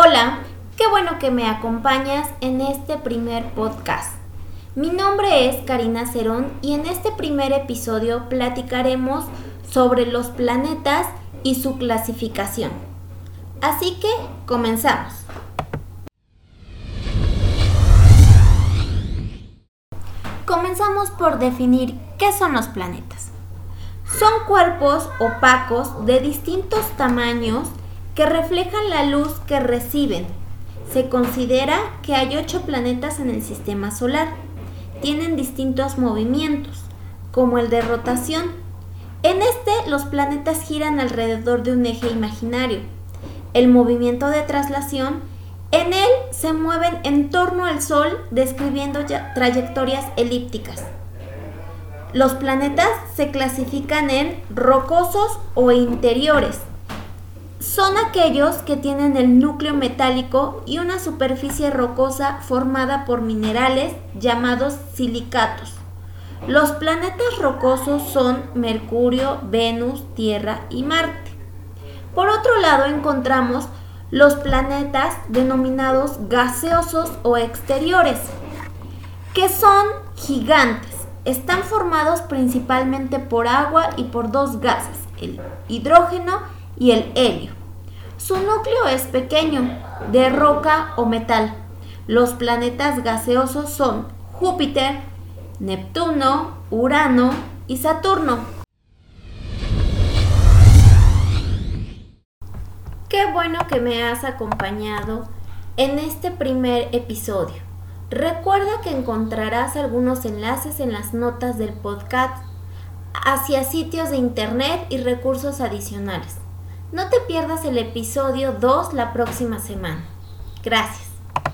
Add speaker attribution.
Speaker 1: Hola, qué bueno que me acompañas en este primer podcast. Mi nombre es Karina Cerón y en este primer episodio platicaremos sobre los planetas y su clasificación. Así que comenzamos. Comenzamos por definir qué son los planetas. Son cuerpos opacos de distintos tamaños que reflejan la luz que reciben. Se considera que hay ocho planetas en el sistema solar. Tienen distintos movimientos, como el de rotación. En este, los planetas giran alrededor de un eje imaginario. El movimiento de traslación, en él se mueven en torno al Sol describiendo trayectorias elípticas. Los planetas se clasifican en rocosos o interiores. Son aquellos que tienen el núcleo metálico y una superficie rocosa formada por minerales llamados silicatos. Los planetas rocosos son Mercurio, Venus, Tierra y Marte. Por otro lado encontramos los planetas denominados gaseosos o exteriores, que son gigantes están formados principalmente por agua y por dos gases, el hidrógeno y el helio. Su núcleo es pequeño, de roca o metal. Los planetas gaseosos son Júpiter, Neptuno, Urano y Saturno. Qué bueno que me has acompañado en este primer episodio. Recuerda que encontrarás algunos enlaces en las notas del podcast hacia sitios de internet y recursos adicionales. No te pierdas el episodio 2 la próxima semana. Gracias.